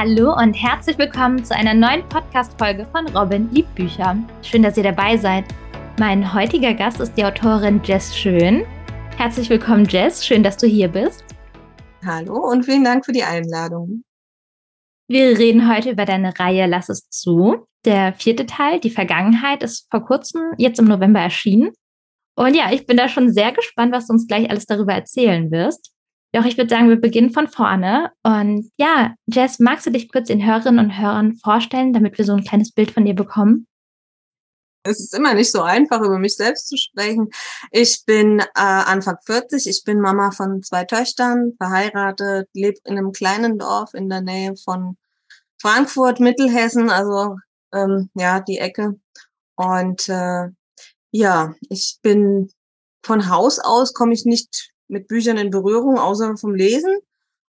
Hallo und herzlich willkommen zu einer neuen Podcast-Folge von Robin Liebbücher. Schön, dass ihr dabei seid. Mein heutiger Gast ist die Autorin Jess Schön. Herzlich willkommen, Jess. Schön, dass du hier bist. Hallo und vielen Dank für die Einladung. Wir reden heute über deine Reihe Lass es zu. Der vierte Teil, die Vergangenheit, ist vor kurzem, jetzt im November erschienen. Und ja, ich bin da schon sehr gespannt, was du uns gleich alles darüber erzählen wirst. Doch ich würde sagen, wir beginnen von vorne. Und ja, Jess, magst du dich kurz den Hörerinnen und Hörern vorstellen, damit wir so ein kleines Bild von dir bekommen? Es ist immer nicht so einfach, über mich selbst zu sprechen. Ich bin äh, Anfang 40, ich bin Mama von zwei Töchtern, verheiratet, lebe in einem kleinen Dorf in der Nähe von Frankfurt, Mittelhessen, also ähm, ja, die Ecke. Und äh, ja, ich bin von Haus aus, komme ich nicht mit Büchern in Berührung, außer vom Lesen.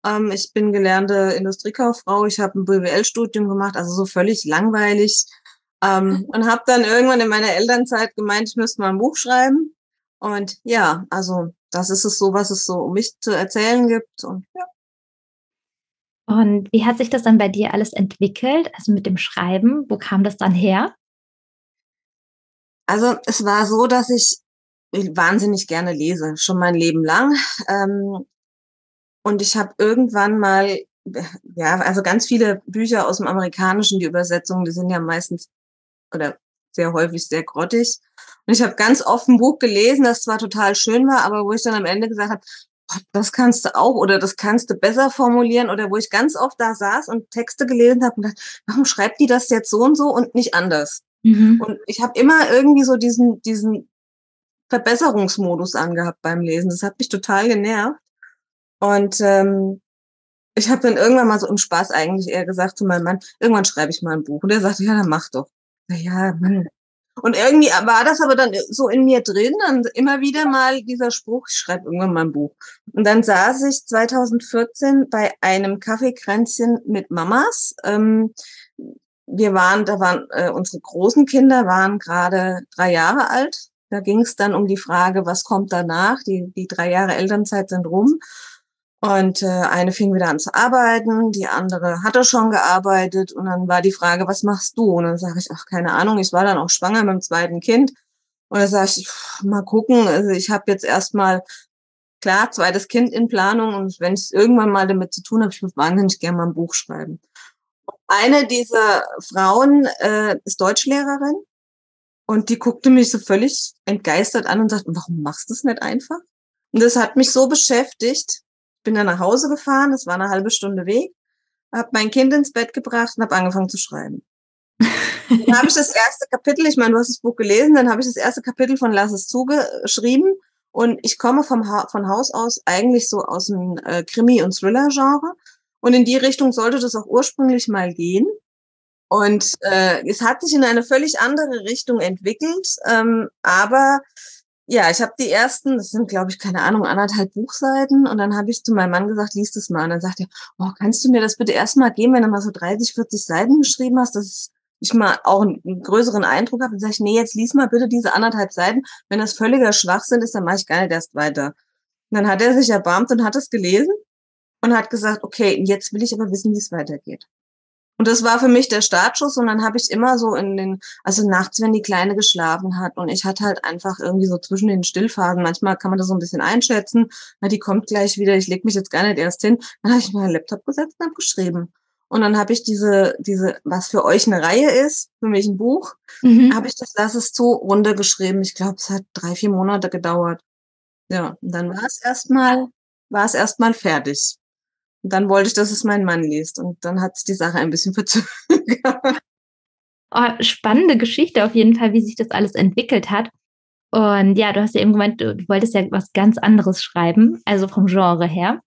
Ähm, ich bin gelernte Industriekauffrau, ich habe ein BWL-Studium gemacht, also so völlig langweilig. Ähm, und habe dann irgendwann in meiner Elternzeit gemeint, ich müsste mal ein Buch schreiben. Und ja, also das ist es so, was es so um mich zu erzählen gibt. Und ja. Und wie hat sich das dann bei dir alles entwickelt? Also mit dem Schreiben, wo kam das dann her? Also es war so, dass ich wahnsinnig gerne lese, schon mein Leben lang. Ähm, und ich habe irgendwann mal, ja, also ganz viele Bücher aus dem Amerikanischen, die Übersetzungen, die sind ja meistens oder sehr häufig sehr grottig. Und ich habe ganz oft ein Buch gelesen, das zwar total schön war, aber wo ich dann am Ende gesagt habe, das kannst du auch oder das kannst du besser formulieren oder wo ich ganz oft da saß und Texte gelesen habe und dachte, warum schreibt die das jetzt so und so und nicht anders? Mhm. Und ich habe immer irgendwie so diesen, diesen Verbesserungsmodus angehabt beim Lesen. Das hat mich total genervt. Und ähm, ich habe dann irgendwann mal so im Spaß eigentlich eher gesagt zu meinem Mann, irgendwann schreibe ich mal ein Buch. Und er sagte, ja, dann mach doch. Ja, Mann. Und irgendwie war das aber dann so in mir drin und immer wieder mal dieser Spruch, ich schreibe irgendwann mal ein Buch. Und dann saß ich 2014 bei einem Kaffeekränzchen mit Mamas. Ähm, wir waren, da waren äh, unsere großen Kinder waren gerade drei Jahre alt da ging es dann um die Frage, was kommt danach? Die, die drei Jahre Elternzeit sind rum. Und äh, eine fing wieder an zu arbeiten, die andere hatte schon gearbeitet und dann war die Frage, was machst du? Und dann sage ich, ach, keine Ahnung, ich war dann auch schwanger mit dem zweiten Kind. Und dann sage ich, mal gucken, also ich habe jetzt erstmal, klar, zweites Kind in Planung und wenn ich irgendwann mal damit zu tun habe, ich würde wahnsinnig gerne mal ein Buch schreiben. Eine dieser Frauen äh, ist Deutschlehrerin und die guckte mich so völlig entgeistert an und sagte, warum machst du es nicht einfach? Und das hat mich so beschäftigt. Ich bin dann nach Hause gefahren, das war eine halbe Stunde Weg, habe mein Kind ins Bett gebracht und habe angefangen zu schreiben. dann habe ich das erste Kapitel, ich meine, du hast das Buch gelesen, dann habe ich das erste Kapitel von Lass es zugeschrieben und ich komme vom ha von Haus aus eigentlich so aus dem äh, Krimi- und Thriller-Genre und in die Richtung sollte das auch ursprünglich mal gehen. Und äh, es hat sich in eine völlig andere Richtung entwickelt. Ähm, aber ja, ich habe die ersten, das sind, glaube ich, keine Ahnung, anderthalb Buchseiten. Und dann habe ich zu meinem Mann gesagt, lies das mal. Und dann sagt er, oh, kannst du mir das bitte erstmal geben, wenn du mal so 30, 40 Seiten geschrieben hast, dass ich mal auch einen größeren Eindruck habe. Dann sage ich, nee, jetzt lies mal bitte diese anderthalb Seiten. Wenn das völliger Schwachsinn ist, dann mache ich gar nicht erst weiter. Und dann hat er sich erbarmt und hat es gelesen und hat gesagt, okay, jetzt will ich aber wissen, wie es weitergeht. Und das war für mich der Startschuss und dann habe ich immer so in den, also nachts, wenn die Kleine geschlafen hat und ich hatte halt einfach irgendwie so zwischen den Stillphasen, manchmal kann man das so ein bisschen einschätzen, na, die kommt gleich wieder, ich leg mich jetzt gar nicht erst hin, dann habe ich meinen Laptop gesetzt und habe geschrieben. Und dann habe ich diese, diese, was für euch eine Reihe ist, für mich ein Buch, mhm. habe ich das Lass es zu runtergeschrieben. Ich glaube, es hat drei, vier Monate gedauert. Ja, und dann war es erstmal, war es erstmal fertig. Und dann wollte ich, dass es mein Mann liest. Und dann hat sich die Sache ein bisschen verzögert. Oh, spannende Geschichte auf jeden Fall, wie sich das alles entwickelt hat. Und ja, du hast ja eben gemeint, du, wolltest ja was ganz anderes schreiben, also vom Genre her.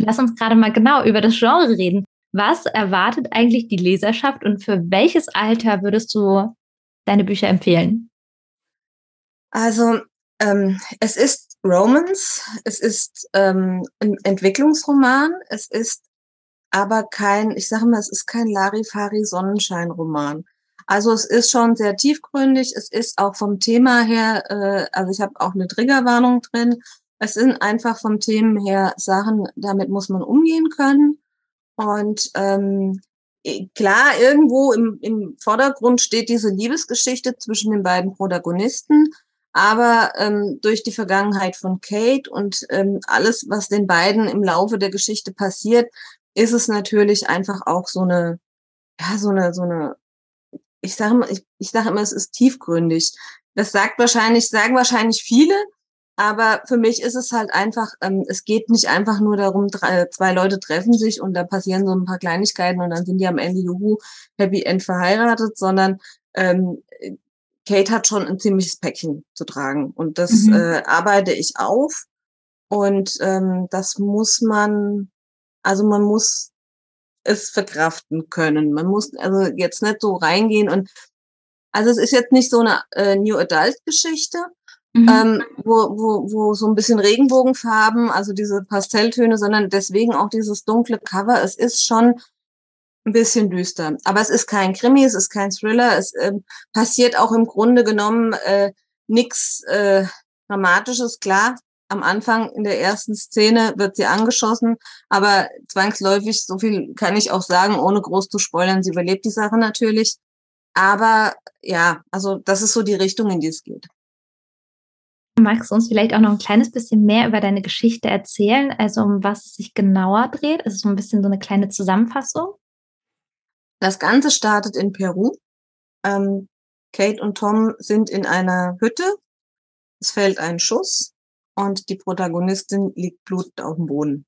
Lass uns gerade mal genau über das Genre reden. Was erwartet eigentlich die Leserschaft und für welches Alter würdest du deine Bücher empfehlen? Also, ähm, es ist Romance, es ist ähm, ein Entwicklungsroman, es ist aber kein, ich sage mal, es ist kein Larifari-Sonnenschein-Roman. Also es ist schon sehr tiefgründig, es ist auch vom Thema her, äh, also ich habe auch eine Triggerwarnung drin, es sind einfach vom Themen her Sachen, damit muss man umgehen können. Und ähm, klar, irgendwo im, im Vordergrund steht diese Liebesgeschichte zwischen den beiden Protagonisten. Aber ähm, durch die Vergangenheit von Kate und ähm, alles, was den beiden im Laufe der Geschichte passiert, ist es natürlich einfach auch so eine, ja, so eine, so eine, ich sage immer, ich, ich sage immer, es ist tiefgründig. Das sagt wahrscheinlich, sagen wahrscheinlich viele, aber für mich ist es halt einfach, ähm, es geht nicht einfach nur darum, drei, zwei Leute treffen sich und da passieren so ein paar Kleinigkeiten und dann sind die am Ende Juhu, Happy End verheiratet, sondern ähm, Kate hat schon ein ziemliches Päckchen zu tragen und das mhm. äh, arbeite ich auf und ähm, das muss man, also man muss es verkraften können. Man muss also jetzt nicht so reingehen und also es ist jetzt nicht so eine äh, New Adult Geschichte, Mhm. Ähm, wo, wo, wo so ein bisschen Regenbogenfarben, also diese Pastelltöne, sondern deswegen auch dieses dunkle Cover. Es ist schon ein bisschen düster. Aber es ist kein Krimi, es ist kein Thriller. Es äh, passiert auch im Grunde genommen äh, nichts äh, Dramatisches. Klar, am Anfang in der ersten Szene wird sie angeschossen, aber zwangsläufig, so viel kann ich auch sagen, ohne groß zu spoilern, sie überlebt die Sache natürlich. Aber ja, also das ist so die Richtung, in die es geht. Magst du uns vielleicht auch noch ein kleines bisschen mehr über deine Geschichte erzählen, also um was es sich genauer dreht? Also so ein bisschen so eine kleine Zusammenfassung. Das Ganze startet in Peru. Ähm, Kate und Tom sind in einer Hütte. Es fällt ein Schuss und die Protagonistin liegt blutend auf dem Boden.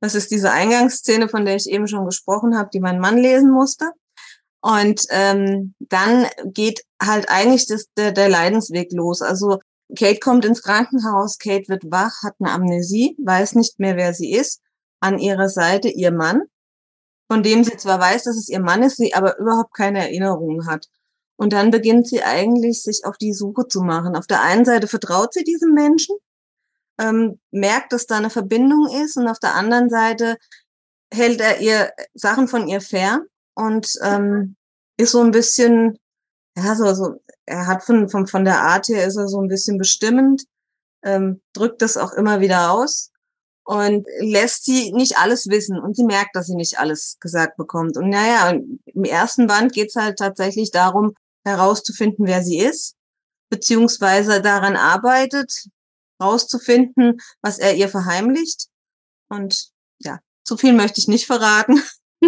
Das ist diese Eingangsszene, von der ich eben schon gesprochen habe, die mein Mann lesen musste. Und ähm, dann geht halt eigentlich das, der, der Leidensweg los. Also Kate kommt ins Krankenhaus, Kate wird wach, hat eine Amnesie, weiß nicht mehr, wer sie ist. An ihrer Seite ihr Mann, von dem sie zwar weiß, dass es ihr Mann ist, sie aber überhaupt keine Erinnerungen hat. Und dann beginnt sie eigentlich, sich auf die Suche zu machen. Auf der einen Seite vertraut sie diesem Menschen, ähm, merkt, dass da eine Verbindung ist, und auf der anderen Seite hält er ihr Sachen von ihr fern und ähm, ist so ein bisschen, ja, so, so er hat von, von, von der Art her ist er so ein bisschen bestimmend, ähm, drückt das auch immer wieder aus und lässt sie nicht alles wissen und sie merkt, dass sie nicht alles gesagt bekommt. Und naja, im ersten Band geht es halt tatsächlich darum, herauszufinden, wer sie ist, beziehungsweise daran arbeitet, herauszufinden, was er ihr verheimlicht. Und ja, zu viel möchte ich nicht verraten.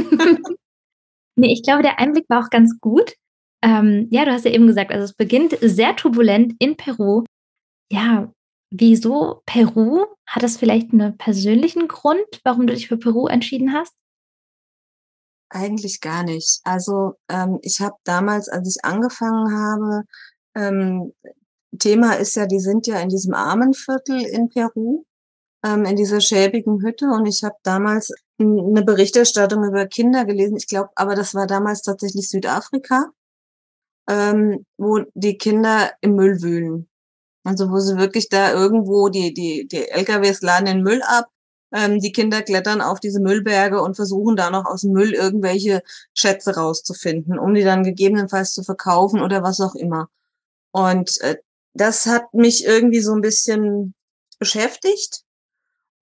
nee, ich glaube, der Einblick war auch ganz gut. Ähm, ja, du hast ja eben gesagt, also es beginnt sehr turbulent in Peru. Ja, wieso Peru? Hat das vielleicht einen persönlichen Grund, warum du dich für Peru entschieden hast? Eigentlich gar nicht. Also ähm, ich habe damals, als ich angefangen habe, ähm, Thema ist ja, die sind ja in diesem Armenviertel in Peru, ähm, in dieser schäbigen Hütte. Und ich habe damals eine Berichterstattung über Kinder gelesen. Ich glaube, aber das war damals tatsächlich Südafrika ähm, wo die Kinder im Müll wühlen. Also wo sie wirklich da irgendwo, die, die, die LKWs laden den Müll ab, ähm, die Kinder klettern auf diese Müllberge und versuchen da noch aus dem Müll irgendwelche Schätze rauszufinden, um die dann gegebenenfalls zu verkaufen oder was auch immer. Und äh, das hat mich irgendwie so ein bisschen beschäftigt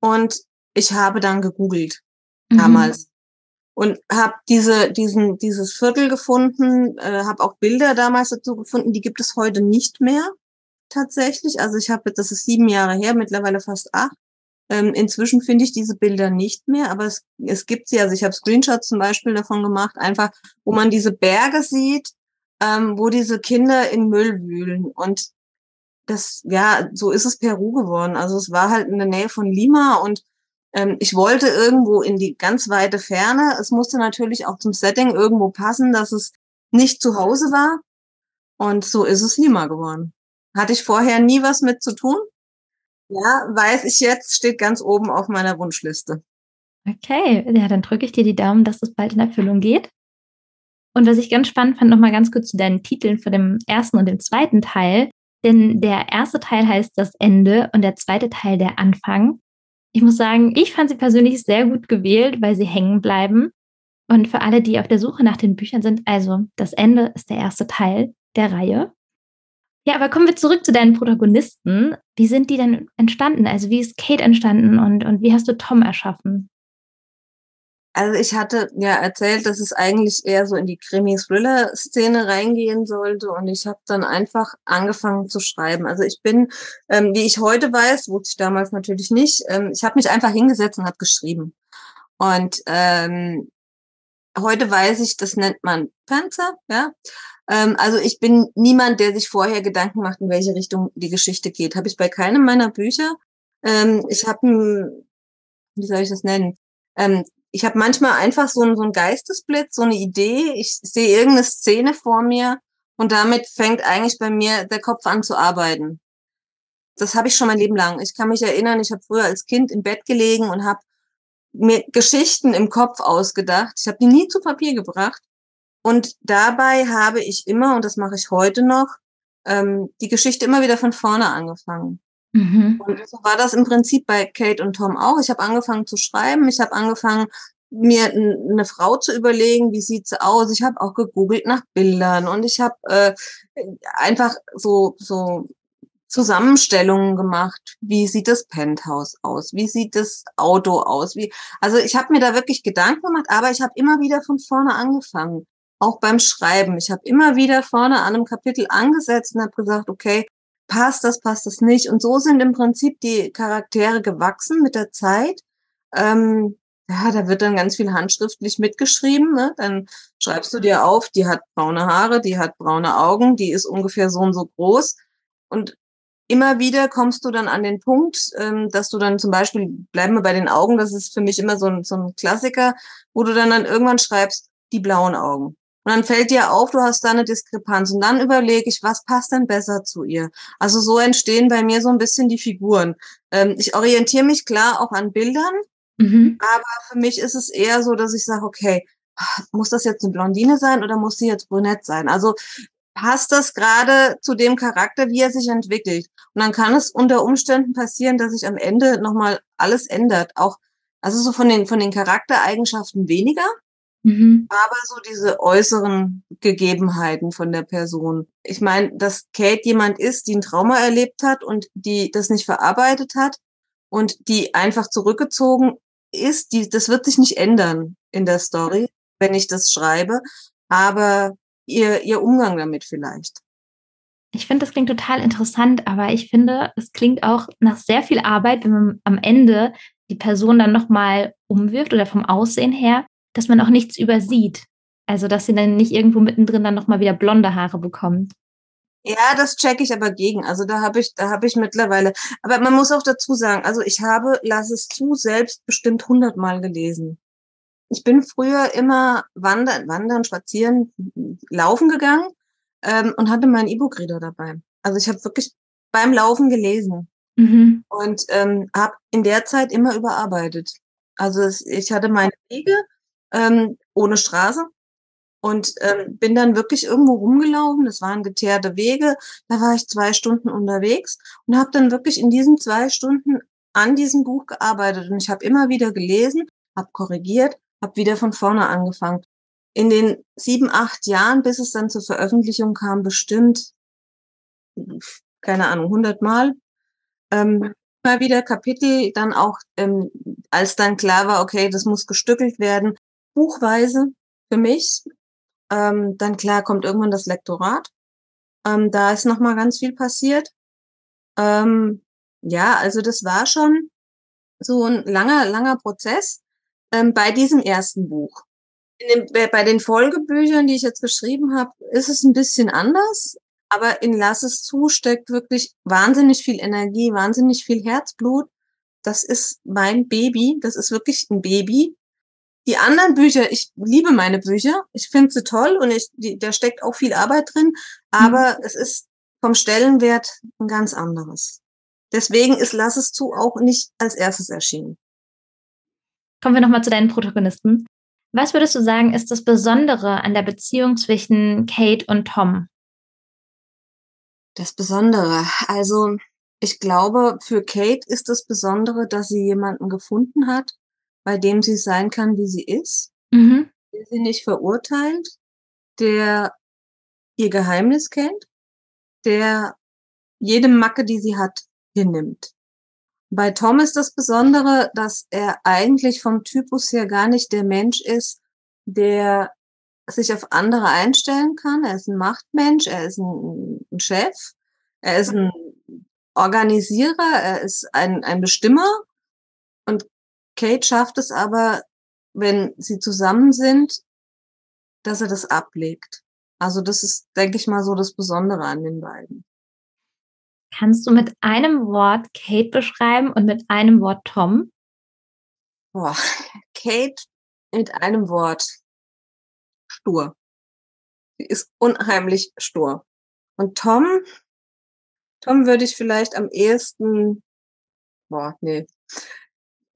und ich habe dann gegoogelt mhm. damals und habe diese diesen dieses Viertel gefunden, äh, habe auch Bilder damals dazu gefunden, die gibt es heute nicht mehr tatsächlich. Also ich habe das ist sieben Jahre her, mittlerweile fast acht. Ähm, inzwischen finde ich diese Bilder nicht mehr, aber es, es gibt sie. Also ich habe Screenshots zum Beispiel davon gemacht, einfach wo man diese Berge sieht, ähm, wo diese Kinder in Müll wühlen und das, ja, so ist es Peru geworden. Also es war halt in der Nähe von Lima und ähm, ich wollte irgendwo in die ganz weite Ferne. Es musste natürlich auch zum Setting irgendwo passen, dass es nicht zu Hause war. Und so ist es Lima geworden. Hatte ich vorher nie was mit zu tun. Ja, weiß ich jetzt, steht ganz oben auf meiner Wunschliste. Okay, ja, dann drücke ich dir die Daumen, dass es bald in Erfüllung geht. Und was ich ganz spannend fand, nochmal ganz kurz zu deinen Titeln für den ersten und den zweiten Teil. Denn der erste Teil heißt das Ende und der zweite Teil der Anfang. Ich muss sagen, ich fand sie persönlich sehr gut gewählt, weil sie hängen bleiben. Und für alle, die auf der Suche nach den Büchern sind, also das Ende ist der erste Teil der Reihe. Ja, aber kommen wir zurück zu deinen Protagonisten. Wie sind die denn entstanden? Also wie ist Kate entstanden und, und wie hast du Tom erschaffen? Also ich hatte ja erzählt, dass es eigentlich eher so in die Krimi-Thriller-Szene reingehen sollte und ich habe dann einfach angefangen zu schreiben. Also ich bin, ähm, wie ich heute weiß, wusste ich damals natürlich nicht, ähm, ich habe mich einfach hingesetzt und habe geschrieben. Und ähm, heute weiß ich, das nennt man Panzer, ja. Ähm, also ich bin niemand, der sich vorher Gedanken macht, in welche Richtung die Geschichte geht. Habe ich bei keinem meiner Bücher. Ähm, ich habe, wie soll ich das nennen? Ähm, ich habe manchmal einfach so, ein, so ein Geistesblitz, so eine Idee. Ich sehe irgendeine Szene vor mir und damit fängt eigentlich bei mir der Kopf an zu arbeiten. Das habe ich schon mein Leben lang. Ich kann mich erinnern, ich habe früher als Kind im Bett gelegen und habe mir Geschichten im Kopf ausgedacht. Ich habe die nie zu Papier gebracht. Und dabei habe ich immer, und das mache ich heute noch, ähm, die Geschichte immer wieder von vorne angefangen. Mhm. Und so war das im Prinzip bei Kate und Tom auch. Ich habe angefangen zu schreiben, ich habe angefangen, mir eine Frau zu überlegen, wie sieht sie aus. Ich habe auch gegoogelt nach Bildern und ich habe äh, einfach so so Zusammenstellungen gemacht. Wie sieht das Penthouse aus? Wie sieht das Auto aus? Wie also ich habe mir da wirklich Gedanken gemacht, aber ich habe immer wieder von vorne angefangen. Auch beim Schreiben. Ich habe immer wieder vorne an einem Kapitel angesetzt und habe gesagt, okay, passt das, passt das nicht. Und so sind im Prinzip die Charaktere gewachsen mit der Zeit. Ähm, ja, da wird dann ganz viel handschriftlich mitgeschrieben. Ne? Dann schreibst du dir auf, die hat braune Haare, die hat braune Augen, die ist ungefähr so und so groß. Und immer wieder kommst du dann an den Punkt, ähm, dass du dann zum Beispiel, bleiben wir bei den Augen, das ist für mich immer so ein, so ein Klassiker, wo du dann, dann irgendwann schreibst, die blauen Augen. Und dann fällt dir auf, du hast da eine Diskrepanz. Und dann überlege ich, was passt denn besser zu ihr? Also so entstehen bei mir so ein bisschen die Figuren. Ähm, ich orientiere mich klar auch an Bildern, mhm. aber für mich ist es eher so, dass ich sage, okay, muss das jetzt eine Blondine sein oder muss sie jetzt brünett sein? Also passt das gerade zu dem Charakter, wie er sich entwickelt? Und dann kann es unter Umständen passieren, dass sich am Ende nochmal alles ändert. Auch, also so von den, von den Charaktereigenschaften weniger, Mhm. Aber so diese äußeren Gegebenheiten von der Person. Ich meine, dass Kate jemand ist, die ein Trauma erlebt hat und die das nicht verarbeitet hat und die einfach zurückgezogen ist, die, das wird sich nicht ändern in der Story, wenn ich das schreibe, aber ihr, ihr Umgang damit vielleicht. Ich finde, das klingt total interessant, aber ich finde, es klingt auch nach sehr viel Arbeit, wenn man am Ende die Person dann nochmal umwirft oder vom Aussehen her dass man auch nichts übersieht. Also, dass sie dann nicht irgendwo mittendrin dann nochmal wieder blonde Haare bekommt. Ja, das checke ich aber gegen. Also da habe ich, da habe ich mittlerweile. Aber man muss auch dazu sagen, also ich habe Lass es zu selbst bestimmt hundertmal gelesen. Ich bin früher immer wandern, wandern, spazieren, laufen gegangen ähm, und hatte meinen E-Book-Reader dabei. Also ich habe wirklich beim Laufen gelesen mhm. und ähm, habe in der Zeit immer überarbeitet. Also ich hatte meine Wege ähm, ohne Straße und ähm, bin dann wirklich irgendwo rumgelaufen. Das waren geteerte Wege. Da war ich zwei Stunden unterwegs und habe dann wirklich in diesen zwei Stunden an diesem Buch gearbeitet. Und ich habe immer wieder gelesen, habe korrigiert, habe wieder von vorne angefangen. In den sieben, acht Jahren, bis es dann zur Veröffentlichung kam, bestimmt, keine Ahnung, hundertmal. Ähm, mal wieder Kapitel, dann auch, ähm, als dann klar war, okay, das muss gestückelt werden, buchweise für mich. Ähm, dann klar kommt irgendwann das Lektorat. Ähm, da ist noch mal ganz viel passiert. Ähm, ja, also das war schon so ein langer, langer Prozess ähm, bei diesem ersten Buch. Den, bei den Folgebüchern, die ich jetzt geschrieben habe, ist es ein bisschen anders. Aber in Lass es zu steckt wirklich wahnsinnig viel Energie, wahnsinnig viel Herzblut. Das ist mein Baby. Das ist wirklich ein Baby. Die anderen Bücher, ich liebe meine Bücher, ich finde sie toll und ich, die, da steckt auch viel Arbeit drin, aber mhm. es ist vom Stellenwert ein ganz anderes. Deswegen ist Lass es zu auch nicht als erstes erschienen. Kommen wir nochmal zu deinen Protagonisten. Was würdest du sagen, ist das Besondere an der Beziehung zwischen Kate und Tom? Das Besondere. Also, ich glaube, für Kate ist das Besondere, dass sie jemanden gefunden hat, bei dem sie sein kann, wie sie ist, mhm. der sie nicht verurteilt, der ihr Geheimnis kennt, der jede Macke, die sie hat, hinnimmt. Bei Tom ist das Besondere, dass er eigentlich vom Typus her gar nicht der Mensch ist, der sich auf andere einstellen kann. Er ist ein Machtmensch, er ist ein, Chef, er ist ein Organisierer, er ist ein, ein Bestimmer. Kate schafft es aber, wenn sie zusammen sind, dass er das ablegt. Also das ist, denke ich mal, so das Besondere an den beiden. Kannst du mit einem Wort Kate beschreiben und mit einem Wort Tom? Boah, Kate mit einem Wort. Stur. Sie ist unheimlich stur. Und Tom, Tom würde ich vielleicht am ehesten, boah, nee.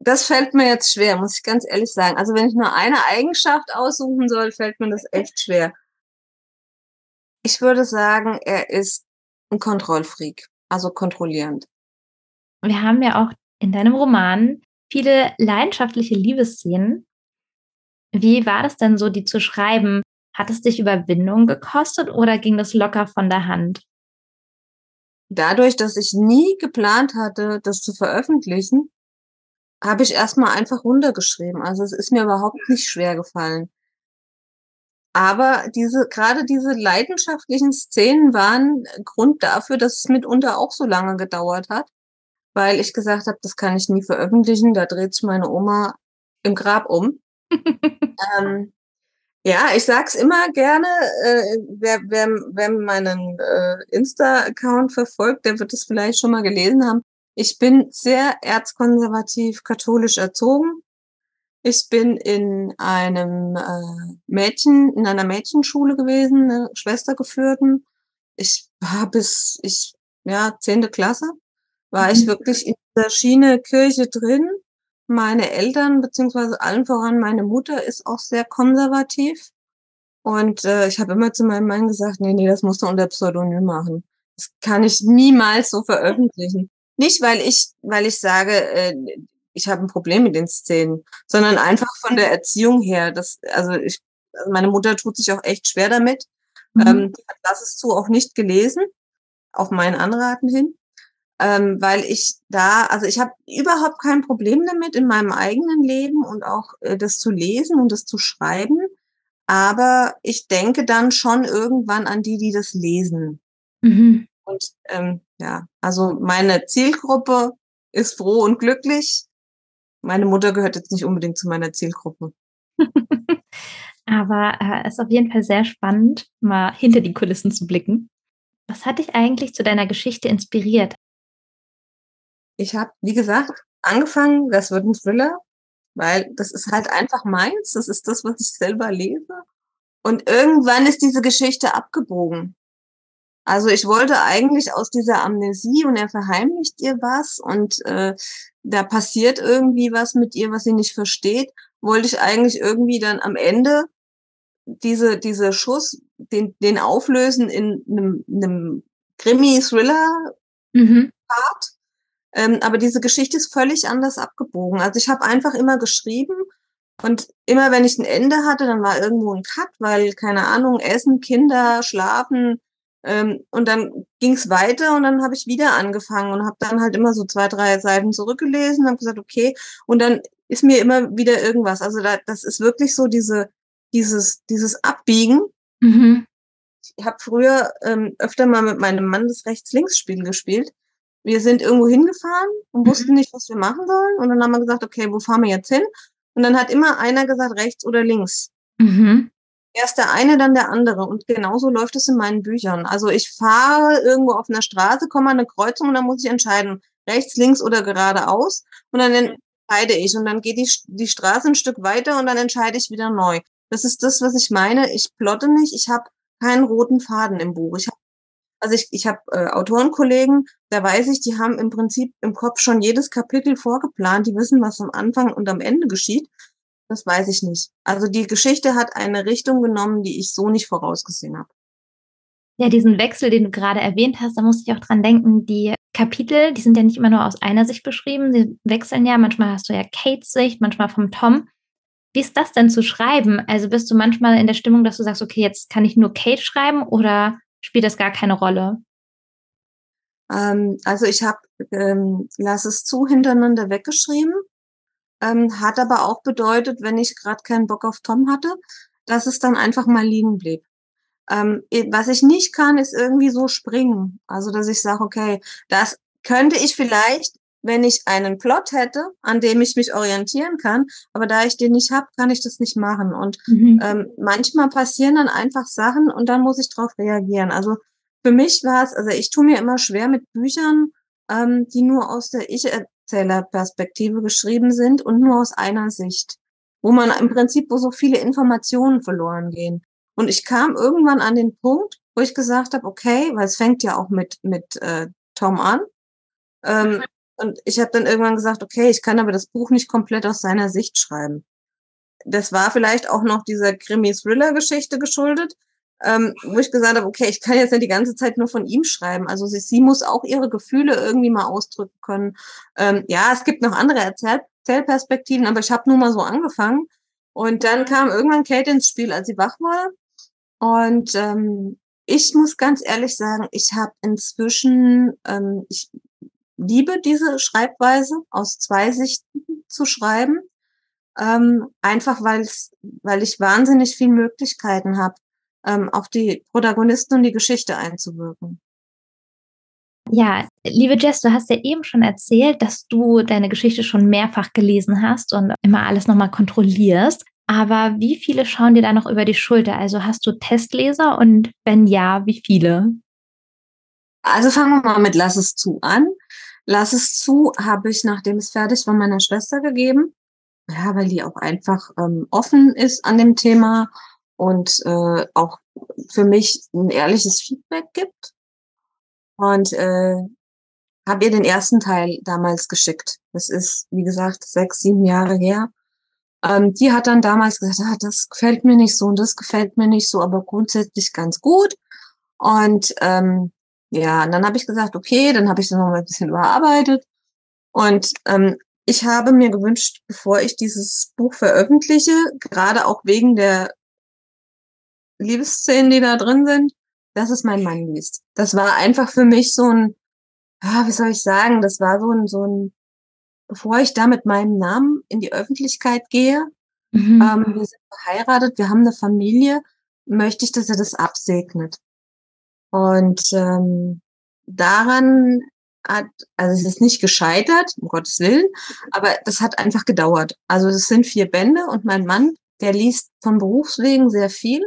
Das fällt mir jetzt schwer, muss ich ganz ehrlich sagen. Also wenn ich nur eine Eigenschaft aussuchen soll, fällt mir das echt schwer. Ich würde sagen, er ist ein Kontrollfreak also kontrollierend. Wir haben ja auch in deinem Roman viele leidenschaftliche Liebesszenen. Wie war das denn so, die zu schreiben? Hat es dich Überwindung gekostet oder ging das locker von der Hand? Dadurch, dass ich nie geplant hatte, das zu veröffentlichen, habe ich erstmal einfach runtergeschrieben. Also es ist mir überhaupt nicht schwer gefallen. Aber diese, gerade diese leidenschaftlichen Szenen waren Grund dafür, dass es mitunter auch so lange gedauert hat, weil ich gesagt habe, das kann ich nie veröffentlichen, da dreht sich meine Oma im Grab um. ähm, ja, ich sag's immer gerne, äh, wer, wer, wer meinen äh, Insta-Account verfolgt, der wird es vielleicht schon mal gelesen haben. Ich bin sehr erzkonservativ katholisch erzogen. Ich bin in einem äh, Mädchen, in einer Mädchenschule gewesen, eine Schwester geführten. Ich war bis ich, ja, zehnte Klasse, war mhm. ich wirklich in der Schiene Kirche drin. Meine Eltern, beziehungsweise allen voran meine Mutter, ist auch sehr konservativ. Und äh, ich habe immer zu meinem Mann gesagt, nee, nee, das musst du unter Pseudonym machen. Das kann ich niemals so veröffentlichen. Nicht, weil ich, weil ich sage, äh, ich habe ein Problem mit den Szenen, sondern einfach von der Erziehung her. Das, also ich, also meine Mutter tut sich auch echt schwer damit. Mhm. Ähm, hat das ist zu auch nicht gelesen, auf meinen Anraten hin. Ähm, weil ich da, also ich habe überhaupt kein Problem damit in meinem eigenen Leben und auch äh, das zu lesen und das zu schreiben. Aber ich denke dann schon irgendwann an die, die das lesen. Mhm. Und ähm, ja, also meine Zielgruppe ist froh und glücklich meine Mutter gehört jetzt nicht unbedingt zu meiner Zielgruppe. Aber äh, ist auf jeden Fall sehr spannend, mal hinter die Kulissen zu blicken. Was hat dich eigentlich zu deiner Geschichte inspiriert? Ich habe, wie gesagt, angefangen, das wird ein Thriller, weil das ist halt einfach meins, das ist das, was ich selber lese. Und irgendwann ist diese Geschichte abgebogen. Also ich wollte eigentlich aus dieser Amnesie und er verheimlicht ihr was und äh, da passiert irgendwie was mit ihr, was sie nicht versteht, wollte ich eigentlich irgendwie dann am Ende diese, diese Schuss, den, den auflösen in einem, einem Krimi-Thriller-Part. Mhm. Ähm, aber diese Geschichte ist völlig anders abgebogen. Also ich habe einfach immer geschrieben und immer wenn ich ein Ende hatte, dann war irgendwo ein Cut, weil, keine Ahnung, Essen, Kinder, Schlafen, ähm, und dann ging es weiter und dann habe ich wieder angefangen und habe dann halt immer so zwei, drei Seiten zurückgelesen und habe gesagt, okay. Und dann ist mir immer wieder irgendwas. Also da, das ist wirklich so diese, dieses, dieses Abbiegen. Mhm. Ich habe früher ähm, öfter mal mit meinem Mann das Rechts-Links-Spiel gespielt. Wir sind irgendwo hingefahren und mhm. wussten nicht, was wir machen sollen. Und dann haben wir gesagt, okay, wo fahren wir jetzt hin? Und dann hat immer einer gesagt, rechts oder links. Mhm. Erst der eine, dann der andere. Und genauso läuft es in meinen Büchern. Also ich fahre irgendwo auf einer Straße, komme an eine Kreuzung und dann muss ich entscheiden, rechts, links oder geradeaus. Und dann entscheide ich. Und dann geht die, die Straße ein Stück weiter und dann entscheide ich wieder neu. Das ist das, was ich meine. Ich plotte nicht. Ich habe keinen roten Faden im Buch. Ich hab, also ich, ich habe äh, Autorenkollegen, da weiß ich, die haben im Prinzip im Kopf schon jedes Kapitel vorgeplant. Die wissen, was am Anfang und am Ende geschieht. Das weiß ich nicht. Also die Geschichte hat eine Richtung genommen, die ich so nicht vorausgesehen habe. Ja, diesen Wechsel, den du gerade erwähnt hast, da musste ich auch dran denken, die Kapitel, die sind ja nicht immer nur aus einer Sicht beschrieben, sie wechseln ja, manchmal hast du ja Kates Sicht, manchmal vom Tom. Wie ist das denn zu schreiben? Also bist du manchmal in der Stimmung, dass du sagst, okay, jetzt kann ich nur Kate schreiben oder spielt das gar keine Rolle? Ähm, also ich habe ähm, Lass es zu hintereinander weggeschrieben, ähm, hat aber auch bedeutet, wenn ich gerade keinen Bock auf Tom hatte, dass es dann einfach mal liegen blieb. Ähm, was ich nicht kann, ist irgendwie so springen. Also dass ich sage, okay, das könnte ich vielleicht wenn ich einen Plot hätte, an dem ich mich orientieren kann. Aber da ich den nicht habe, kann ich das nicht machen. Und mhm. ähm, manchmal passieren dann einfach Sachen und dann muss ich darauf reagieren. Also für mich war es, also ich tue mir immer schwer mit Büchern, ähm, die nur aus der Ich-Erzähler-Perspektive geschrieben sind und nur aus einer Sicht, wo man im Prinzip, wo so viele Informationen verloren gehen. Und ich kam irgendwann an den Punkt, wo ich gesagt habe, okay, weil es fängt ja auch mit mit äh, Tom an. Ähm, und ich habe dann irgendwann gesagt, okay, ich kann aber das Buch nicht komplett aus seiner Sicht schreiben. Das war vielleicht auch noch dieser Krimi-Thriller-Geschichte geschuldet, ähm, wo ich gesagt habe, okay, ich kann jetzt nicht die ganze Zeit nur von ihm schreiben. Also sie, sie muss auch ihre Gefühle irgendwie mal ausdrücken können. Ähm, ja, es gibt noch andere Erzähl Erzählperspektiven, aber ich habe nur mal so angefangen. Und dann kam irgendwann Kate ins Spiel, als sie wach war. Und ähm, ich muss ganz ehrlich sagen, ich habe inzwischen, ähm, ich liebe diese Schreibweise, aus zwei Sichten zu schreiben. Ähm, einfach weil weil ich wahnsinnig viele Möglichkeiten habe, ähm, auf die Protagonisten und die Geschichte einzuwirken. Ja, liebe Jess, du hast ja eben schon erzählt, dass du deine Geschichte schon mehrfach gelesen hast und immer alles nochmal kontrollierst. Aber wie viele schauen dir da noch über die Schulter? Also hast du Testleser und wenn ja, wie viele? Also fangen wir mal mit Lass es zu an. Lass es zu habe ich, nachdem es fertig war, meiner Schwester gegeben. Ja, weil die auch einfach ähm, offen ist an dem Thema und äh, auch für mich ein ehrliches Feedback gibt. Und äh, habe ihr den ersten Teil damals geschickt. Das ist, wie gesagt, sechs, sieben Jahre her. Ähm, die hat dann damals gesagt, ah, das gefällt mir nicht so und das gefällt mir nicht so, aber grundsätzlich ganz gut. Und ähm, ja, und dann habe ich gesagt, okay, dann habe ich das noch mal ein bisschen überarbeitet. Und ähm, ich habe mir gewünscht, bevor ich dieses Buch veröffentliche, gerade auch wegen der Liebesszenen, die da drin sind, dass es mein Mann liest. Das war einfach für mich so ein, ah, wie soll ich sagen, das war so ein, so ein, bevor ich da mit meinem Namen in die Öffentlichkeit gehe, mhm. ähm, wir sind verheiratet, wir haben eine Familie, möchte ich, dass er das absegnet. Und ähm, daran hat, also es ist nicht gescheitert, um Gottes Willen, aber das hat einfach gedauert. Also es sind vier Bände und mein Mann, der liest von Berufswegen sehr viel.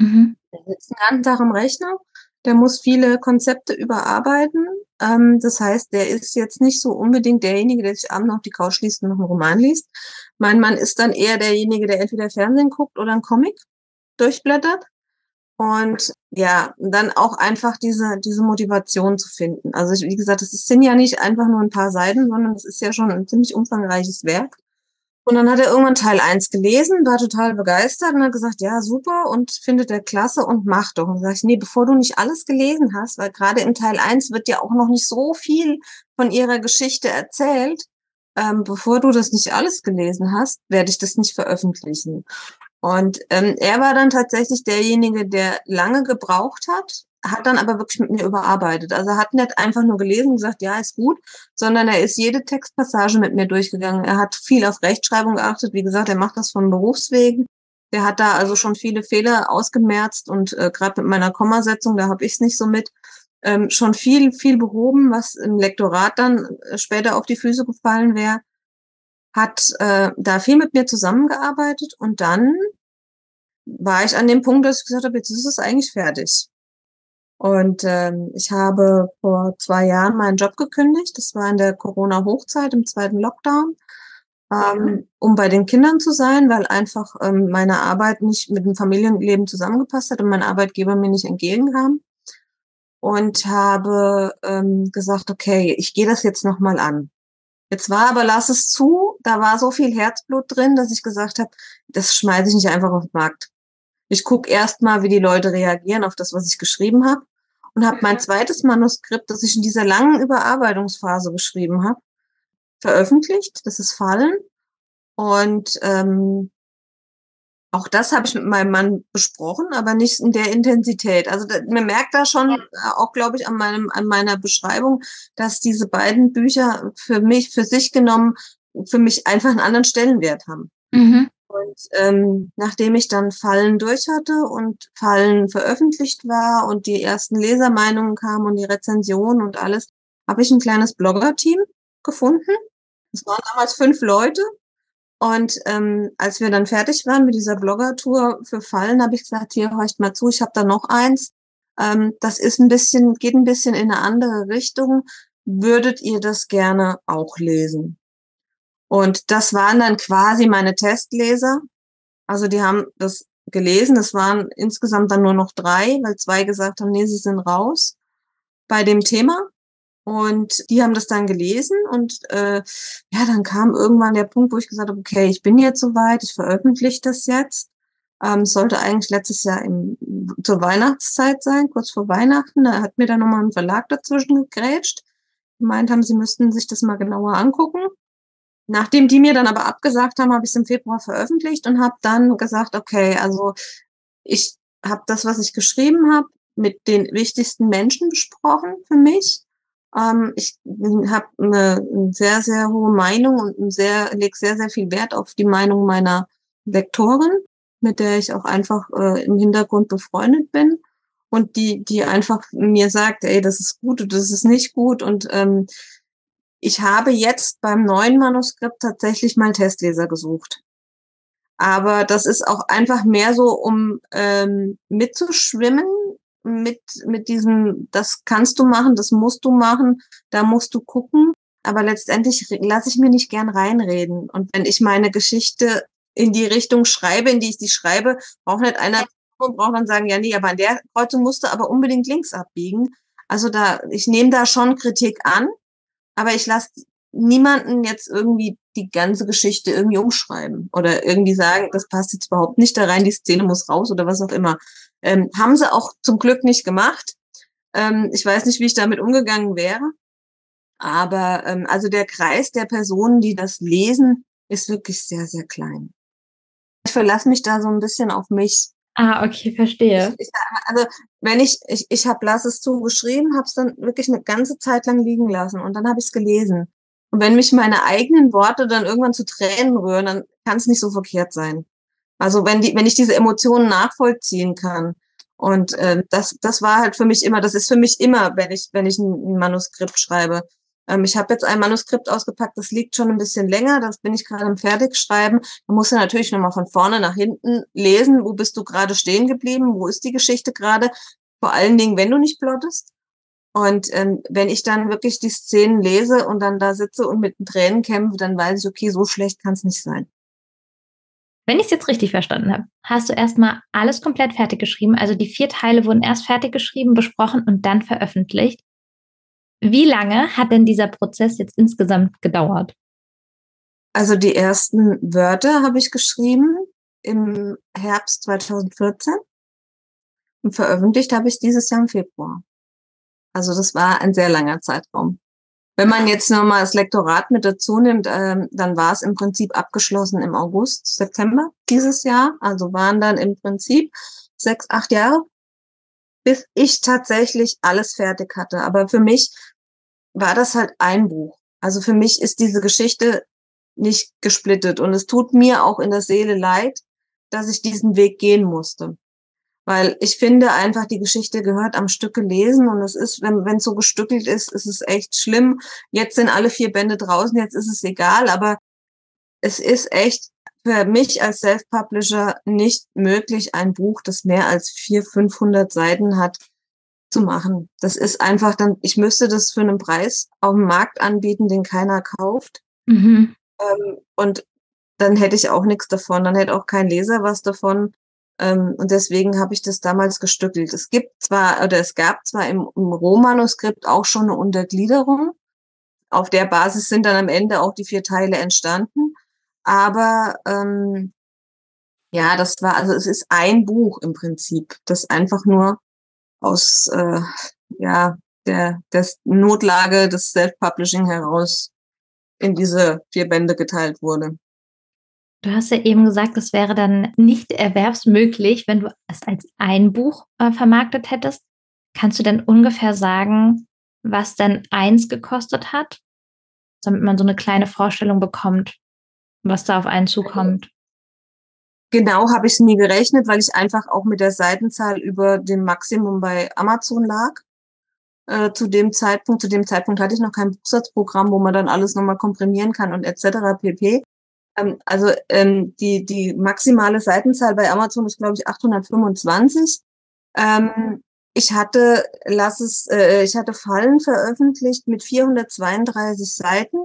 Mhm. Der sitzt den ganzen Tag am Rechner, der muss viele Konzepte überarbeiten. Ähm, das heißt, der ist jetzt nicht so unbedingt derjenige, der sich abends auf die Couch liest und noch einen Roman liest. Mein Mann ist dann eher derjenige, der entweder Fernsehen guckt oder einen Comic durchblättert. Und ja, dann auch einfach diese, diese Motivation zu finden. Also ich, wie gesagt, es sind ja nicht einfach nur ein paar Seiten, sondern es ist ja schon ein ziemlich umfangreiches Werk. Und dann hat er irgendwann Teil 1 gelesen, war total begeistert und hat gesagt, ja, super und findet er klasse und macht doch. Und sag ich, nee, bevor du nicht alles gelesen hast, weil gerade in Teil 1 wird ja auch noch nicht so viel von ihrer Geschichte erzählt, ähm, bevor du das nicht alles gelesen hast, werde ich das nicht veröffentlichen. Und ähm, er war dann tatsächlich derjenige, der lange gebraucht hat, hat dann aber wirklich mit mir überarbeitet. Also er hat nicht einfach nur gelesen und gesagt, ja, ist gut, sondern er ist jede Textpassage mit mir durchgegangen. Er hat viel auf Rechtschreibung geachtet. Wie gesagt, er macht das von Berufswegen. Der hat da also schon viele Fehler ausgemerzt und äh, gerade mit meiner Kommasetzung, da habe ich es nicht so mit, ähm, schon viel, viel behoben, was im Lektorat dann äh, später auf die Füße gefallen wäre hat äh, da viel mit mir zusammengearbeitet und dann war ich an dem Punkt, dass ich gesagt habe, jetzt ist es eigentlich fertig. Und ähm, ich habe vor zwei Jahren meinen Job gekündigt. Das war in der Corona-Hochzeit im zweiten Lockdown, ähm, um bei den Kindern zu sein, weil einfach ähm, meine Arbeit nicht mit dem Familienleben zusammengepasst hat und mein Arbeitgeber mir nicht entgegenkam. Und habe ähm, gesagt, okay, ich gehe das jetzt nochmal an. Jetzt war aber lass es zu, da war so viel Herzblut drin, dass ich gesagt habe, das schmeiße ich nicht einfach auf den Markt. Ich gucke erst mal, wie die Leute reagieren auf das, was ich geschrieben habe und habe mein zweites Manuskript, das ich in dieser langen Überarbeitungsphase geschrieben habe, veröffentlicht. Das ist Fallen. Und ähm, Auch das habe ich mit meinem Mann besprochen, aber nicht in der Intensität. Also da, man merkt da schon, ja. auch glaube ich an meinem an meiner Beschreibung, dass diese beiden Bücher für mich für sich genommen für mich einfach einen anderen Stellenwert haben. Mhm. Und ähm, nachdem ich dann Fallen durch hatte und Fallen veröffentlicht war und die ersten Lesermeinungen kamen und die Rezension und alles, habe ich ein kleines Blogger-Team gefunden. Es waren damals fünf Leute. Und ähm, als wir dann fertig waren mit dieser Blogger-Tour für Fallen, habe ich gesagt, hier horcht mal zu, ich habe da noch eins. Ähm, das ist ein bisschen, geht ein bisschen in eine andere Richtung. Würdet ihr das gerne auch lesen? Und das waren dann quasi meine Testleser. Also die haben das gelesen. Es waren insgesamt dann nur noch drei, weil zwei gesagt haben, nee, sie sind raus bei dem Thema. Und die haben das dann gelesen und äh, ja, dann kam irgendwann der Punkt, wo ich gesagt habe, okay, ich bin jetzt soweit, ich veröffentliche das jetzt. Ähm, sollte eigentlich letztes Jahr im, zur Weihnachtszeit sein, kurz vor Weihnachten. Da hat mir dann nochmal ein Verlag dazwischen gegrätscht. Gemeint haben, sie müssten sich das mal genauer angucken. Nachdem die mir dann aber abgesagt haben, habe ich es im Februar veröffentlicht und habe dann gesagt, okay, also ich habe das, was ich geschrieben habe, mit den wichtigsten Menschen besprochen für mich. Ähm, ich habe eine, eine, sehr, sehr hohe Meinung und sehr, lege sehr, sehr viel Wert auf die Meinung meiner Lektorin, mit der ich auch einfach äh, im Hintergrund befreundet bin und die, die einfach mir sagt, ey, das ist gut und das ist nicht gut und ähm, ich habe jetzt beim neuen Manuskript tatsächlich mal Testleser gesucht. Aber das ist auch einfach mehr so, um ähm, mitzuschwimmen mit, mit diesem, das kannst du machen, das musst du machen, da musst du gucken. Aber letztendlich lasse ich mir nicht gern reinreden. Und wenn ich meine Geschichte in die Richtung schreibe, in die ich die schreibe, braucht nicht einer und braucht dann sagen, ja, nee, aber an der Kreuzung musst du aber unbedingt links abbiegen. Also da, ich nehme da schon Kritik an, aber ich lasse niemanden jetzt irgendwie die ganze Geschichte irgendwie umschreiben oder irgendwie sagen, das passt jetzt überhaupt nicht da rein, die Szene muss raus oder was auch immer. Ähm, haben sie auch zum Glück nicht gemacht. Ähm, ich weiß nicht, wie ich damit umgegangen wäre. Aber ähm, also der Kreis der Personen, die das lesen, ist wirklich sehr, sehr klein. Ich verlasse mich da so ein bisschen auf mich. Ah, okay, verstehe. Ich, ich, also wenn ich, ich, ich habe Lass es zugeschrieben, habe es dann wirklich eine ganze Zeit lang liegen lassen und dann habe ich es gelesen. Und wenn mich meine eigenen Worte dann irgendwann zu Tränen rühren, dann kann es nicht so verkehrt sein. Also wenn die, wenn ich diese Emotionen nachvollziehen kann. Und äh, das, das war halt für mich immer, das ist für mich immer, wenn ich, wenn ich ein Manuskript schreibe. Ähm, ich habe jetzt ein Manuskript ausgepackt, das liegt schon ein bisschen länger, das bin ich gerade im Fertigschreiben. Man muss ja natürlich nochmal von vorne nach hinten lesen, wo bist du gerade stehen geblieben, wo ist die Geschichte gerade, vor allen Dingen, wenn du nicht plottest. Und ähm, wenn ich dann wirklich die Szenen lese und dann da sitze und mit den Tränen kämpfe, dann weiß ich, okay, so schlecht kann es nicht sein. Wenn ich es jetzt richtig verstanden habe, hast du erstmal alles komplett fertig geschrieben. Also die vier Teile wurden erst fertig geschrieben, besprochen und dann veröffentlicht. Wie lange hat denn dieser Prozess jetzt insgesamt gedauert? Also die ersten Wörter habe ich geschrieben im Herbst 2014 und veröffentlicht habe ich dieses Jahr im Februar. Also das war ein sehr langer Zeitraum. Wenn man jetzt nochmal das Lektorat mit dazu nimmt, ähm, dann war es im Prinzip abgeschlossen im August, September dieses Jahr. Also waren dann im Prinzip sechs, acht Jahre, bis ich tatsächlich alles fertig hatte. Aber für mich war das halt ein Buch. Also für mich ist diese Geschichte nicht gesplittet und es tut mir auch in der Seele leid, dass ich diesen Weg gehen musste. Weil ich finde einfach, die Geschichte gehört am Stück gelesen und es ist, wenn wenn es so gestückelt ist, ist es echt schlimm. Jetzt sind alle vier Bände draußen, jetzt ist es egal, aber es ist echt für mich als Self-Publisher nicht möglich, ein Buch, das mehr als vier, 500 Seiten hat, zu machen. Das ist einfach dann, ich müsste das für einen Preis auf dem Markt anbieten, den keiner kauft. Mhm. Ähm, und dann hätte ich auch nichts davon, dann hätte auch kein Leser was davon. Ähm, und deswegen habe ich das damals gestückelt. Es gibt zwar, oder es gab zwar im, im Rohmanuskript auch schon eine Untergliederung. Auf der Basis sind dann am Ende auch die vier Teile entstanden. Aber ähm, ja, das war, also es ist ein Buch im Prinzip, das einfach nur aus äh, ja, der, der Notlage des Self-Publishing heraus in diese vier Bände geteilt wurde. Du hast ja eben gesagt, es wäre dann nicht erwerbsmöglich, wenn du es als ein Buch äh, vermarktet hättest. Kannst du denn ungefähr sagen, was denn eins gekostet hat, damit man so eine kleine Vorstellung bekommt, was da auf einen zukommt? Genau habe ich es nie gerechnet, weil ich einfach auch mit der Seitenzahl über dem Maximum bei Amazon lag. Äh, zu dem Zeitpunkt, zu dem Zeitpunkt hatte ich noch kein Buchsatzprogramm, wo man dann alles nochmal komprimieren kann und etc. pp. Ähm, also ähm, die, die maximale Seitenzahl bei Amazon ist, glaube ich, 825. Ähm, ich hatte, lass es, äh, ich hatte Fallen veröffentlicht mit 432 Seiten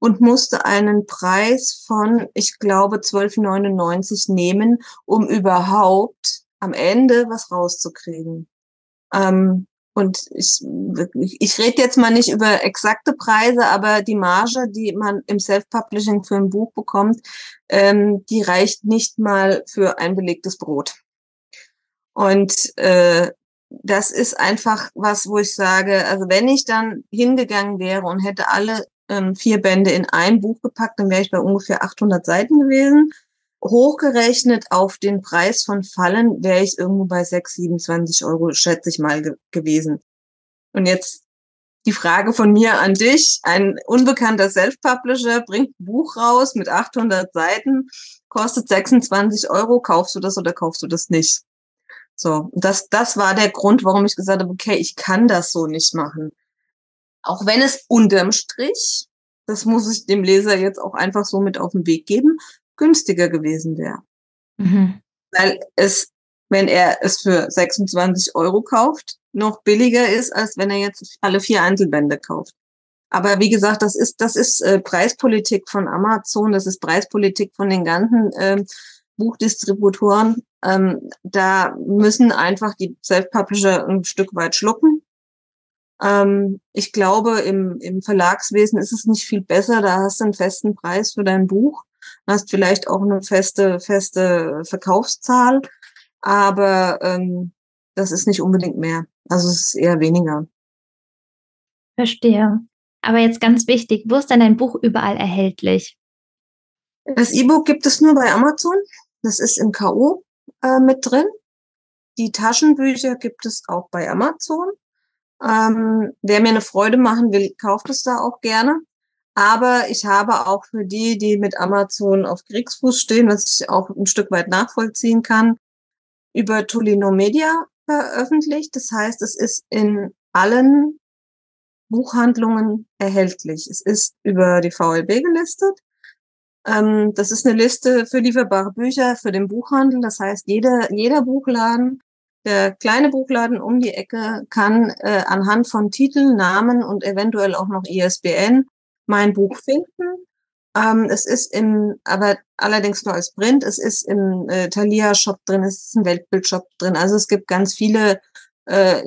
und musste einen Preis von, ich glaube, 12,99 nehmen, um überhaupt am Ende was rauszukriegen. Ähm, und ich, ich rede jetzt mal nicht über exakte Preise, aber die Marge, die man im Self-Publishing für ein Buch bekommt, ähm, die reicht nicht mal für ein belegtes Brot. Und äh, das ist einfach was, wo ich sage, also wenn ich dann hingegangen wäre und hätte alle ähm, vier Bände in ein Buch gepackt, dann wäre ich bei ungefähr 800 Seiten gewesen. Hochgerechnet auf den Preis von Fallen wäre ich irgendwo bei 6, 27 Euro, schätze ich mal, ge gewesen. Und jetzt die Frage von mir an dich. Ein unbekannter Self-Publisher bringt ein Buch raus mit 800 Seiten, kostet 26 Euro. Kaufst du das oder kaufst du das nicht? So, das, das war der Grund, warum ich gesagt habe, okay, ich kann das so nicht machen. Auch wenn es unterm Strich, das muss ich dem Leser jetzt auch einfach so mit auf den Weg geben, günstiger gewesen wäre. Mhm. Weil es, wenn er es für 26 Euro kauft, noch billiger ist, als wenn er jetzt alle vier Einzelbände kauft. Aber wie gesagt, das ist, das ist äh, Preispolitik von Amazon, das ist Preispolitik von den ganzen äh, Buchdistributoren. Ähm, da müssen einfach die Self-Publisher ein Stück weit schlucken. Ähm, ich glaube, im, im Verlagswesen ist es nicht viel besser. Da hast du einen festen Preis für dein Buch hast vielleicht auch eine feste, feste Verkaufszahl, aber ähm, das ist nicht unbedingt mehr. Also es ist eher weniger. Verstehe. Aber jetzt ganz wichtig, wo ist denn dein Buch überall erhältlich? Das E-Book gibt es nur bei Amazon. Das ist im K.O. Äh, mit drin. Die Taschenbücher gibt es auch bei Amazon. Ähm, wer mir eine Freude machen will, kauft es da auch gerne. Aber ich habe auch für die, die mit Amazon auf Kriegsfuß stehen, was ich auch ein Stück weit nachvollziehen kann, über Tolino Media veröffentlicht. Das heißt, es ist in allen Buchhandlungen erhältlich. Es ist über die VLB gelistet. Ähm, das ist eine Liste für lieferbare Bücher für den Buchhandel. Das heißt, jeder, jeder Buchladen, der kleine Buchladen um die Ecke kann äh, anhand von Titel, Namen und eventuell auch noch ISBN mein Buch finden. Ähm, es ist im, aber allerdings nur als Print. Es ist im äh, Thalia-Shop drin, es ist im Weltbild-Shop drin. Also es gibt ganz viele äh,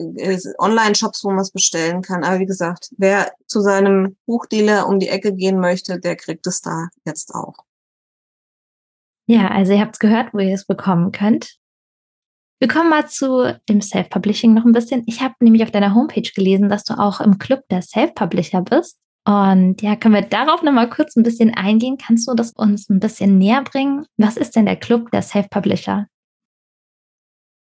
Online-Shops, wo man es bestellen kann. Aber wie gesagt, wer zu seinem Buchdealer um die Ecke gehen möchte, der kriegt es da jetzt auch. Ja, also ihr habt es gehört, wo ihr es bekommen könnt. Wir kommen mal zu dem Self-Publishing noch ein bisschen. Ich habe nämlich auf deiner Homepage gelesen, dass du auch im Club der Self-Publisher bist. Und ja, können wir darauf nochmal kurz ein bisschen eingehen? Kannst du das uns ein bisschen näher bringen? Was ist denn der Club der Self-Publisher?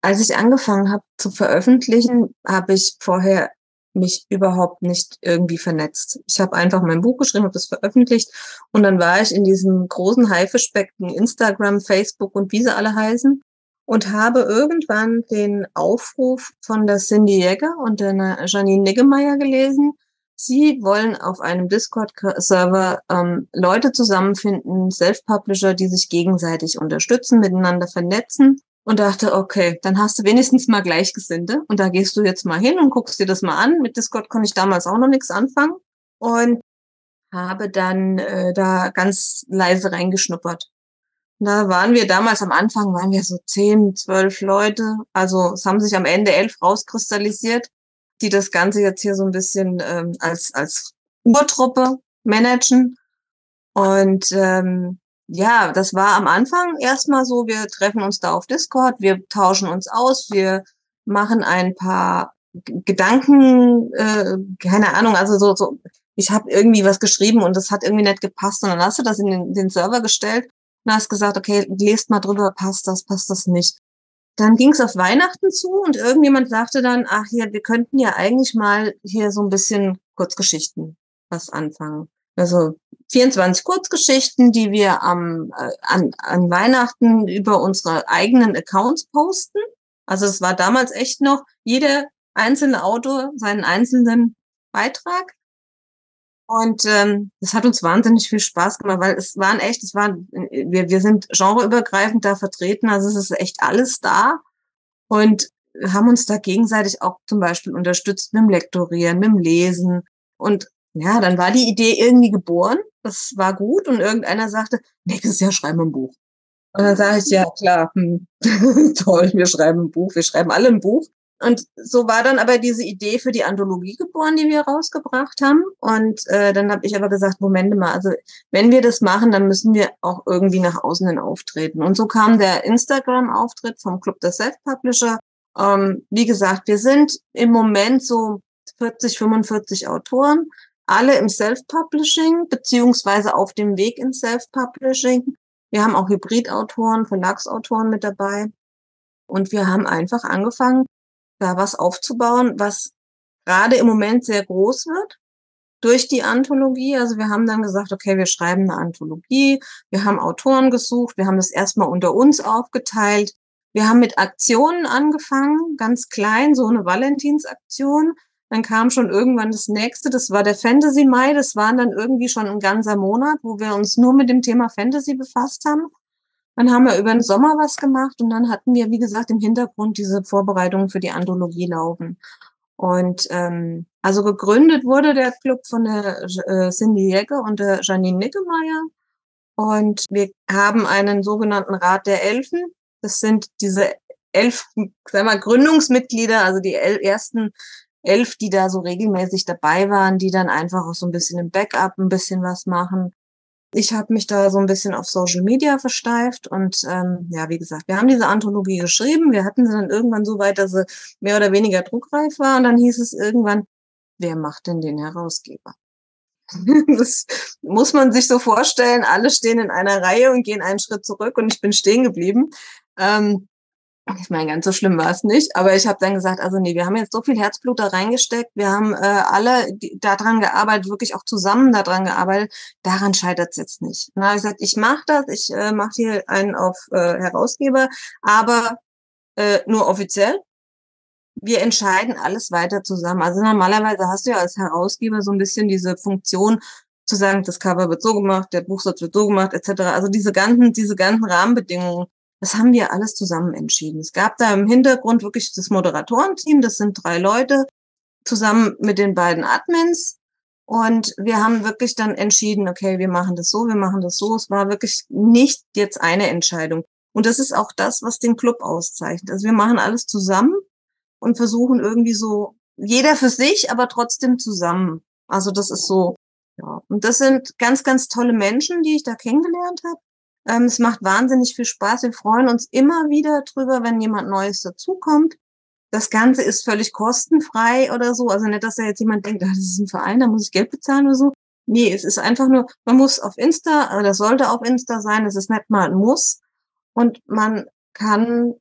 Als ich angefangen habe zu veröffentlichen, habe ich vorher mich überhaupt nicht irgendwie vernetzt. Ich habe einfach mein Buch geschrieben, habe das veröffentlicht und dann war ich in diesem großen Haifischbecken Instagram, Facebook und wie sie alle heißen und habe irgendwann den Aufruf von der Cindy Jäger und der Janine Niggemeier gelesen, Sie wollen auf einem Discord-Server ähm, Leute zusammenfinden, Self-Publisher, die sich gegenseitig unterstützen, miteinander vernetzen und dachte, okay, dann hast du wenigstens mal Gleichgesinnte und da gehst du jetzt mal hin und guckst dir das mal an. Mit Discord konnte ich damals auch noch nichts anfangen und habe dann äh, da ganz leise reingeschnuppert. Da waren wir damals am Anfang, waren wir so zehn, zwölf Leute. Also es haben sich am Ende elf rauskristallisiert die das Ganze jetzt hier so ein bisschen ähm, als, als Urtruppe managen. Und ähm, ja, das war am Anfang erstmal so, wir treffen uns da auf Discord, wir tauschen uns aus, wir machen ein paar Gedanken, äh, keine Ahnung, also so, so ich habe irgendwie was geschrieben und das hat irgendwie nicht gepasst und dann hast du das in den, den Server gestellt und hast gesagt, okay, lest mal drüber, passt das, passt das nicht. Dann ging es auf Weihnachten zu und irgendjemand sagte dann, ach hier, wir könnten ja eigentlich mal hier so ein bisschen Kurzgeschichten was anfangen. Also 24 Kurzgeschichten, die wir am, äh, an, an Weihnachten über unsere eigenen Accounts posten. Also es war damals echt noch jeder einzelne Autor seinen einzelnen Beitrag. Und ähm, das hat uns wahnsinnig viel Spaß gemacht, weil es waren echt, es waren, wir, wir sind genreübergreifend da vertreten, also es ist echt alles da. Und haben uns da gegenseitig auch zum Beispiel unterstützt mit dem Lektorieren, mit dem Lesen. Und ja, dann war die Idee irgendwie geboren. Das war gut. Und irgendeiner sagte, nächstes Jahr schreiben wir ein Buch. Und dann sage ich, ja klar, hm, toll, wir schreiben ein Buch, wir schreiben alle ein Buch. Und so war dann aber diese Idee für die Anthologie geboren, die wir rausgebracht haben. Und äh, dann habe ich aber gesagt, Moment mal, also wenn wir das machen, dann müssen wir auch irgendwie nach außen hin auftreten. Und so kam der Instagram-Auftritt vom Club der Self-Publisher. Ähm, wie gesagt, wir sind im Moment so 40, 45 Autoren, alle im Self-Publishing, beziehungsweise auf dem Weg ins Self-Publishing. Wir haben auch Hybridautoren, Verlagsautoren mit dabei. Und wir haben einfach angefangen, da was aufzubauen, was gerade im Moment sehr groß wird durch die Anthologie. Also wir haben dann gesagt, okay, wir schreiben eine Anthologie, wir haben Autoren gesucht, wir haben das erstmal unter uns aufgeteilt. Wir haben mit Aktionen angefangen, ganz klein, so eine Valentinsaktion. Dann kam schon irgendwann das nächste, das war der Fantasy Mai, das waren dann irgendwie schon ein ganzer Monat, wo wir uns nur mit dem Thema Fantasy befasst haben. Dann haben wir über den Sommer was gemacht und dann hatten wir, wie gesagt, im Hintergrund diese Vorbereitungen für die Anthologie laufen. Und ähm, also gegründet wurde der Club von der äh, Cindy Jäger und der Janine Nickemeyer. Und wir haben einen sogenannten Rat der Elfen. Das sind diese elf, sagen wir, Gründungsmitglieder, also die ersten elf, die da so regelmäßig dabei waren, die dann einfach auch so ein bisschen im Backup ein bisschen was machen ich habe mich da so ein bisschen auf Social Media versteift und ähm, ja, wie gesagt, wir haben diese Anthologie geschrieben. Wir hatten sie dann irgendwann so weit, dass sie mehr oder weniger druckreif war und dann hieß es irgendwann, wer macht denn den Herausgeber? das muss man sich so vorstellen. Alle stehen in einer Reihe und gehen einen Schritt zurück und ich bin stehen geblieben. Ähm, ich meine, ganz so schlimm war es nicht, aber ich habe dann gesagt, also nee, wir haben jetzt so viel Herzblut da reingesteckt, wir haben äh, alle daran gearbeitet, wirklich auch zusammen daran gearbeitet, daran scheitert es jetzt nicht. habe ich gesagt, ich mache das, ich äh, mache hier einen auf äh, Herausgeber, aber äh, nur offiziell. Wir entscheiden alles weiter zusammen. Also normalerweise hast du ja als Herausgeber so ein bisschen diese Funktion, zu sagen, das Cover wird so gemacht, der Buchsatz wird so gemacht, etc. Also diese ganzen, diese ganzen Rahmenbedingungen das haben wir alles zusammen entschieden. Es gab da im Hintergrund wirklich das Moderatorenteam, das sind drei Leute, zusammen mit den beiden Admins. Und wir haben wirklich dann entschieden, okay, wir machen das so, wir machen das so. Es war wirklich nicht jetzt eine Entscheidung. Und das ist auch das, was den Club auszeichnet. Also wir machen alles zusammen und versuchen irgendwie so, jeder für sich, aber trotzdem zusammen. Also das ist so, ja. Und das sind ganz, ganz tolle Menschen, die ich da kennengelernt habe. Ähm, es macht wahnsinnig viel Spaß. Wir freuen uns immer wieder drüber, wenn jemand Neues dazukommt. Das Ganze ist völlig kostenfrei oder so. Also nicht, dass da jetzt jemand denkt, das ist ein Verein, da muss ich Geld bezahlen oder so. Nee, es ist einfach nur, man muss auf Insta, oder sollte auf Insta sein, es ist nicht mal ein Muss. Und man kann,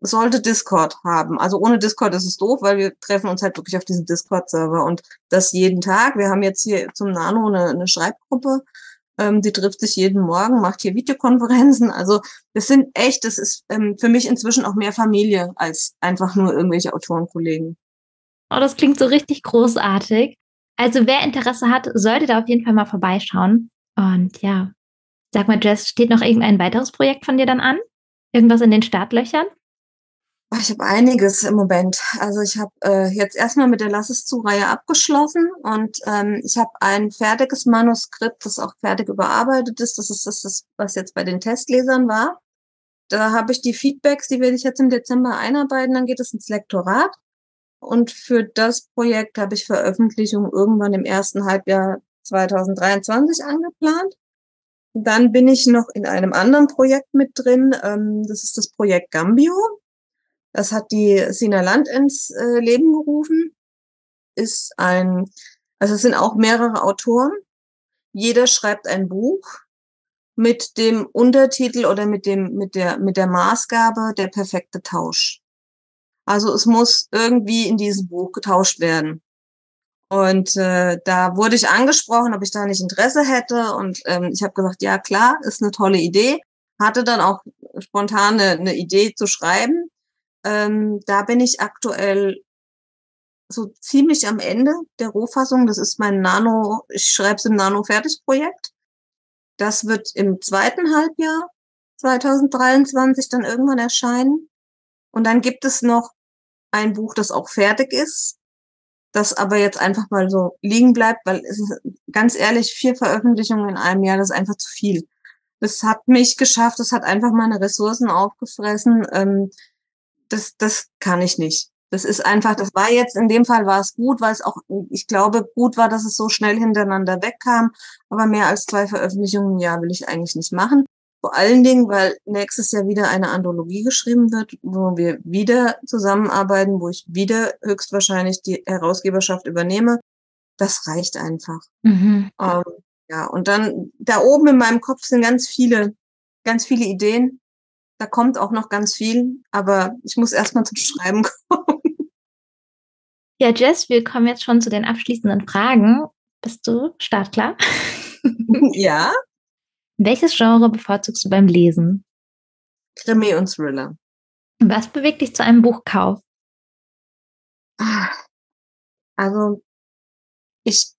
sollte Discord haben. Also ohne Discord ist es doof, weil wir treffen uns halt wirklich auf diesem Discord-Server und das jeden Tag. Wir haben jetzt hier zum Nano eine, eine Schreibgruppe ähm, die trifft sich jeden Morgen, macht hier Videokonferenzen. Also das sind echt, das ist ähm, für mich inzwischen auch mehr Familie als einfach nur irgendwelche Autorenkollegen. Oh, das klingt so richtig großartig. Also wer Interesse hat, sollte da auf jeden Fall mal vorbeischauen. Und ja, sag mal, Jess, steht noch irgendein weiteres Projekt von dir dann an? Irgendwas in den Startlöchern? Ich habe einiges im Moment. Also ich habe äh, jetzt erstmal mit der Lass es zu-Reihe abgeschlossen und ähm, ich habe ein fertiges Manuskript, das auch fertig überarbeitet ist. Das ist das, was jetzt bei den Testlesern war. Da habe ich die Feedbacks, die werde ich jetzt im Dezember einarbeiten, dann geht es ins Lektorat. Und für das Projekt habe ich Veröffentlichung irgendwann im ersten Halbjahr 2023 angeplant. Dann bin ich noch in einem anderen Projekt mit drin. Ähm, das ist das Projekt Gambio. Das hat die Sina Land ins äh, Leben gerufen. Ist ein, also es sind auch mehrere Autoren. Jeder schreibt ein Buch mit dem Untertitel oder mit dem, mit der, mit der Maßgabe der perfekte Tausch. Also es muss irgendwie in diesem Buch getauscht werden. Und äh, da wurde ich angesprochen, ob ich da nicht Interesse hätte. Und ähm, ich habe gesagt, ja klar, ist eine tolle Idee. Hatte dann auch spontan eine, eine Idee zu schreiben. Ähm, da bin ich aktuell so ziemlich am Ende der Rohfassung. Das ist mein Nano, ich schreibe es im Nano-Fertig-Projekt. Das wird im zweiten Halbjahr 2023 dann irgendwann erscheinen. Und dann gibt es noch ein Buch, das auch fertig ist, das aber jetzt einfach mal so liegen bleibt, weil es ist, ganz ehrlich, vier Veröffentlichungen in einem Jahr, das ist einfach zu viel. Das hat mich geschafft, das hat einfach meine Ressourcen aufgefressen. Ähm, das, das kann ich nicht. Das ist einfach, das war jetzt, in dem Fall war es gut, weil es auch, ich glaube, gut war, dass es so schnell hintereinander wegkam. Aber mehr als zwei Veröffentlichungen im Jahr will ich eigentlich nicht machen. Vor allen Dingen, weil nächstes Jahr wieder eine Anthologie geschrieben wird, wo wir wieder zusammenarbeiten, wo ich wieder höchstwahrscheinlich die Herausgeberschaft übernehme. Das reicht einfach. Mhm. Ähm, ja, und dann da oben in meinem Kopf sind ganz viele, ganz viele Ideen. Da kommt auch noch ganz viel, aber ich muss erstmal zum Schreiben kommen. Ja, Jess, wir kommen jetzt schon zu den abschließenden Fragen. Bist du startklar? ja. Welches Genre bevorzugst du beim Lesen? Krimi und Thriller. Was bewegt dich zu einem Buchkauf? Also, ich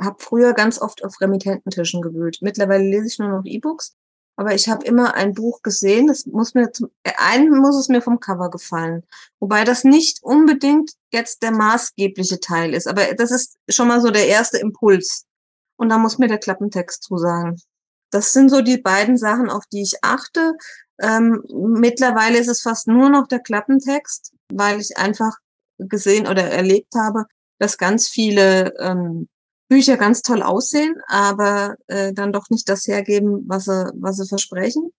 habe früher ganz oft auf Remittententischen gewühlt. Mittlerweile lese ich nur noch E-Books, aber ich habe immer ein Buch gesehen. Das muss mir zum einen muss es mir vom Cover gefallen, wobei das nicht unbedingt jetzt der maßgebliche Teil ist, aber das ist schon mal so der erste Impuls. Und da muss mir der Klappentext zusagen. Das sind so die beiden Sachen, auf die ich achte. Ähm, mittlerweile ist es fast nur noch der Klappentext, weil ich einfach gesehen oder erlebt habe, dass ganz viele ähm, Bücher ganz toll aussehen, aber äh, dann doch nicht das hergeben, was sie, was sie versprechen.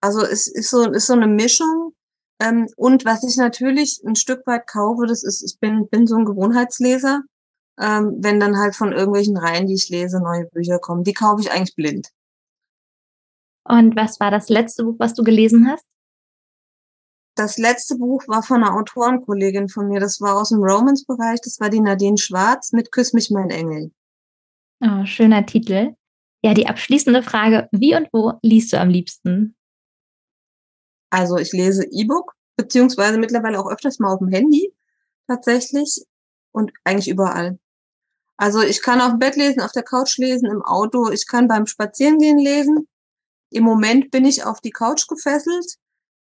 Also es ist so, ist so eine Mischung. Ähm, und was ich natürlich ein Stück weit kaufe, das ist, ich bin, bin so ein Gewohnheitsleser. Ähm, wenn dann halt von irgendwelchen Reihen, die ich lese, neue Bücher kommen, die kaufe ich eigentlich blind. Und was war das letzte Buch, was du gelesen hast? Das letzte Buch war von einer Autorenkollegin von mir. Das war aus dem Romance-Bereich. Das war die Nadine Schwarz mit Küss mich, mein Engel. Oh, schöner Titel. Ja, die abschließende Frage, wie und wo liest du am liebsten? Also ich lese E-Book, beziehungsweise mittlerweile auch öfters mal auf dem Handy tatsächlich und eigentlich überall. Also ich kann auf dem Bett lesen, auf der Couch lesen, im Auto, ich kann beim Spazierengehen lesen. Im Moment bin ich auf die Couch gefesselt.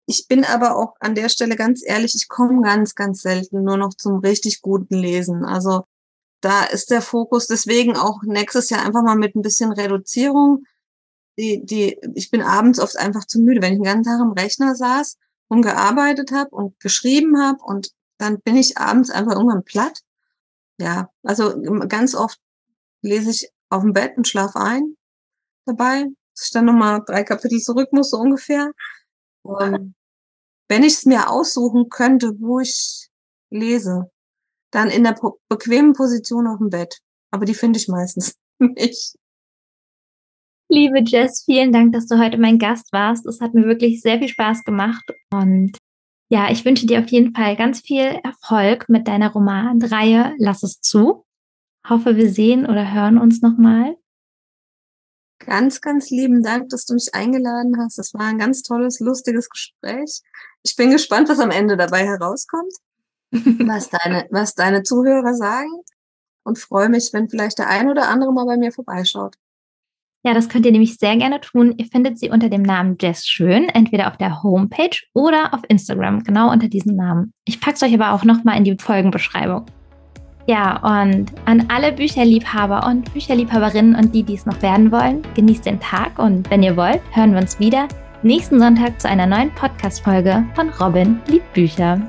Ich bin aber auch an der Stelle ganz ehrlich, ich komme ganz, ganz selten nur noch zum richtig guten Lesen. Also da ist der Fokus deswegen auch nächstes Jahr einfach mal mit ein bisschen Reduzierung. Die, die, ich bin abends oft einfach zu müde, wenn ich den ganzen Tag am Rechner saß und gearbeitet habe und geschrieben habe und dann bin ich abends einfach irgendwann platt. Ja, also ganz oft lese ich auf dem Bett und schlafe ein dabei dass ich dann nochmal drei Kapitel zurück muss, so ungefähr. Und wenn ich es mir aussuchen könnte, wo ich lese, dann in der po bequemen Position auf dem Bett. Aber die finde ich meistens nicht. Liebe Jess, vielen Dank, dass du heute mein Gast warst. Es hat mir wirklich sehr viel Spaß gemacht. Und ja, ich wünsche dir auf jeden Fall ganz viel Erfolg mit deiner Romanreihe Lass es zu. Hoffe, wir sehen oder hören uns nochmal. Ganz, ganz lieben Dank, dass du mich eingeladen hast. Das war ein ganz tolles, lustiges Gespräch. Ich bin gespannt, was am Ende dabei herauskommt, was deine, was deine Zuhörer sagen und freue mich, wenn vielleicht der ein oder andere mal bei mir vorbeischaut. Ja, das könnt ihr nämlich sehr gerne tun. Ihr findet sie unter dem Namen Jess Schön, entweder auf der Homepage oder auf Instagram, genau unter diesem Namen. Ich packe es euch aber auch nochmal in die Folgenbeschreibung. Ja, und an alle Bücherliebhaber und Bücherliebhaberinnen und die, die es noch werden wollen, genießt den Tag und wenn ihr wollt, hören wir uns wieder nächsten Sonntag zu einer neuen Podcast-Folge von Robin liebt Bücher.